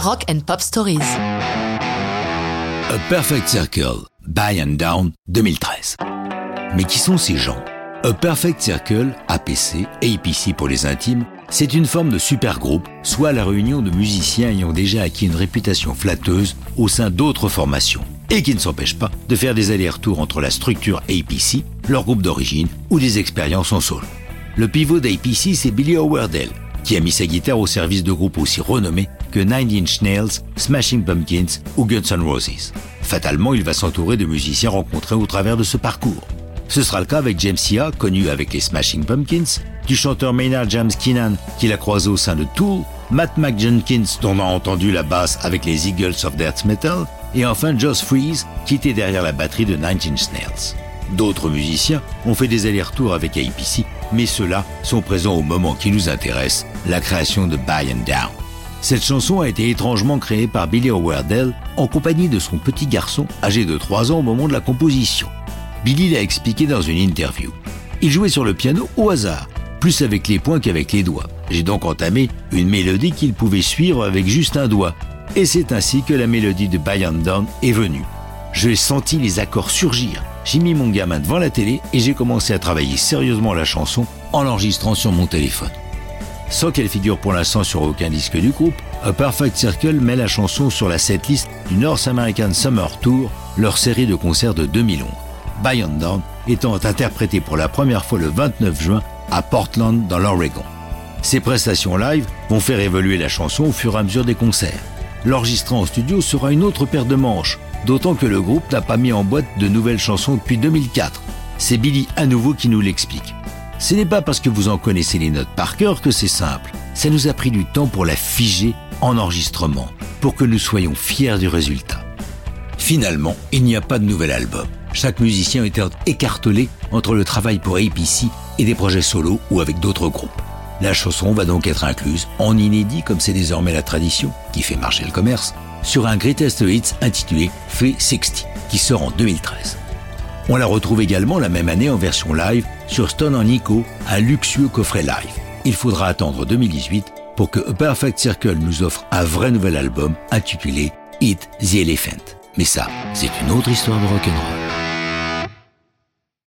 Rock and Pop Stories. A Perfect Circle, By and Down 2013. Mais qui sont ces gens? A Perfect Circle, APC, APC pour les intimes, c'est une forme de supergroupe, soit la réunion de musiciens ayant déjà acquis une réputation flatteuse au sein d'autres formations, et qui ne s'empêche pas de faire des allers-retours entre la structure APC, leur groupe d'origine, ou des expériences en solo. Le pivot d'APC, c'est Billy Howardell, qui a mis sa guitare au service de groupes aussi renommés que Nine Inch Nails, Smashing Pumpkins ou Guns N' Roses. Fatalement, il va s'entourer de musiciens rencontrés au travers de ce parcours. Ce sera le cas avec James Sia, connu avec les Smashing Pumpkins, du chanteur Maynard James Keenan, qu'il a croisé au sein de Tool, Matt McJenkins, dont on a entendu la basse avec les Eagles of Death Metal, et enfin Joss Freeze, qui était derrière la batterie de Nine Inch Nails. D'autres musiciens ont fait des allers-retours avec APC, mais ceux-là sont présents au moment qui nous intéresse, la création de By and Down. Cette chanson a été étrangement créée par Billy Howardell en compagnie de son petit garçon âgé de 3 ans au moment de la composition. Billy l'a expliqué dans une interview. Il jouait sur le piano au hasard, plus avec les poings qu'avec les doigts. J'ai donc entamé une mélodie qu'il pouvait suivre avec juste un doigt. Et c'est ainsi que la mélodie de and Down est venue. J'ai senti les accords surgir. J'ai mis mon gamin devant la télé et j'ai commencé à travailler sérieusement la chanson en l'enregistrant sur mon téléphone. Sans qu'elle figure pour l'instant sur aucun disque du groupe, A Perfect Circle met la chanson sur la setlist du North American Summer Tour, leur série de concerts de 2011. By and Down étant interprété pour la première fois le 29 juin à Portland dans l'Oregon. Ces prestations live vont faire évoluer la chanson au fur et à mesure des concerts. L'enregistrement en studio sera une autre paire de manches, d'autant que le groupe n'a pas mis en boîte de nouvelles chansons depuis 2004. C'est Billy à nouveau qui nous l'explique. Ce n'est pas parce que vous en connaissez les notes par cœur que c'est simple. Ça nous a pris du temps pour la figer en enregistrement, pour que nous soyons fiers du résultat. Finalement, il n'y a pas de nouvel album. Chaque musicien était écartelé entre le travail pour APC et des projets solo ou avec d'autres groupes. La chanson va donc être incluse, en inédit comme c'est désormais la tradition, qui fait marcher le commerce, sur un Greatest Hits intitulé Free 60, qui sort en 2013. On la retrouve également la même année en version live sur Stone en Nico, un luxueux coffret live. Il faudra attendre 2018 pour que Perfect Circle nous offre un vrai nouvel album intitulé Eat the Elephant. Mais ça, c'est une autre histoire de rock'n'roll.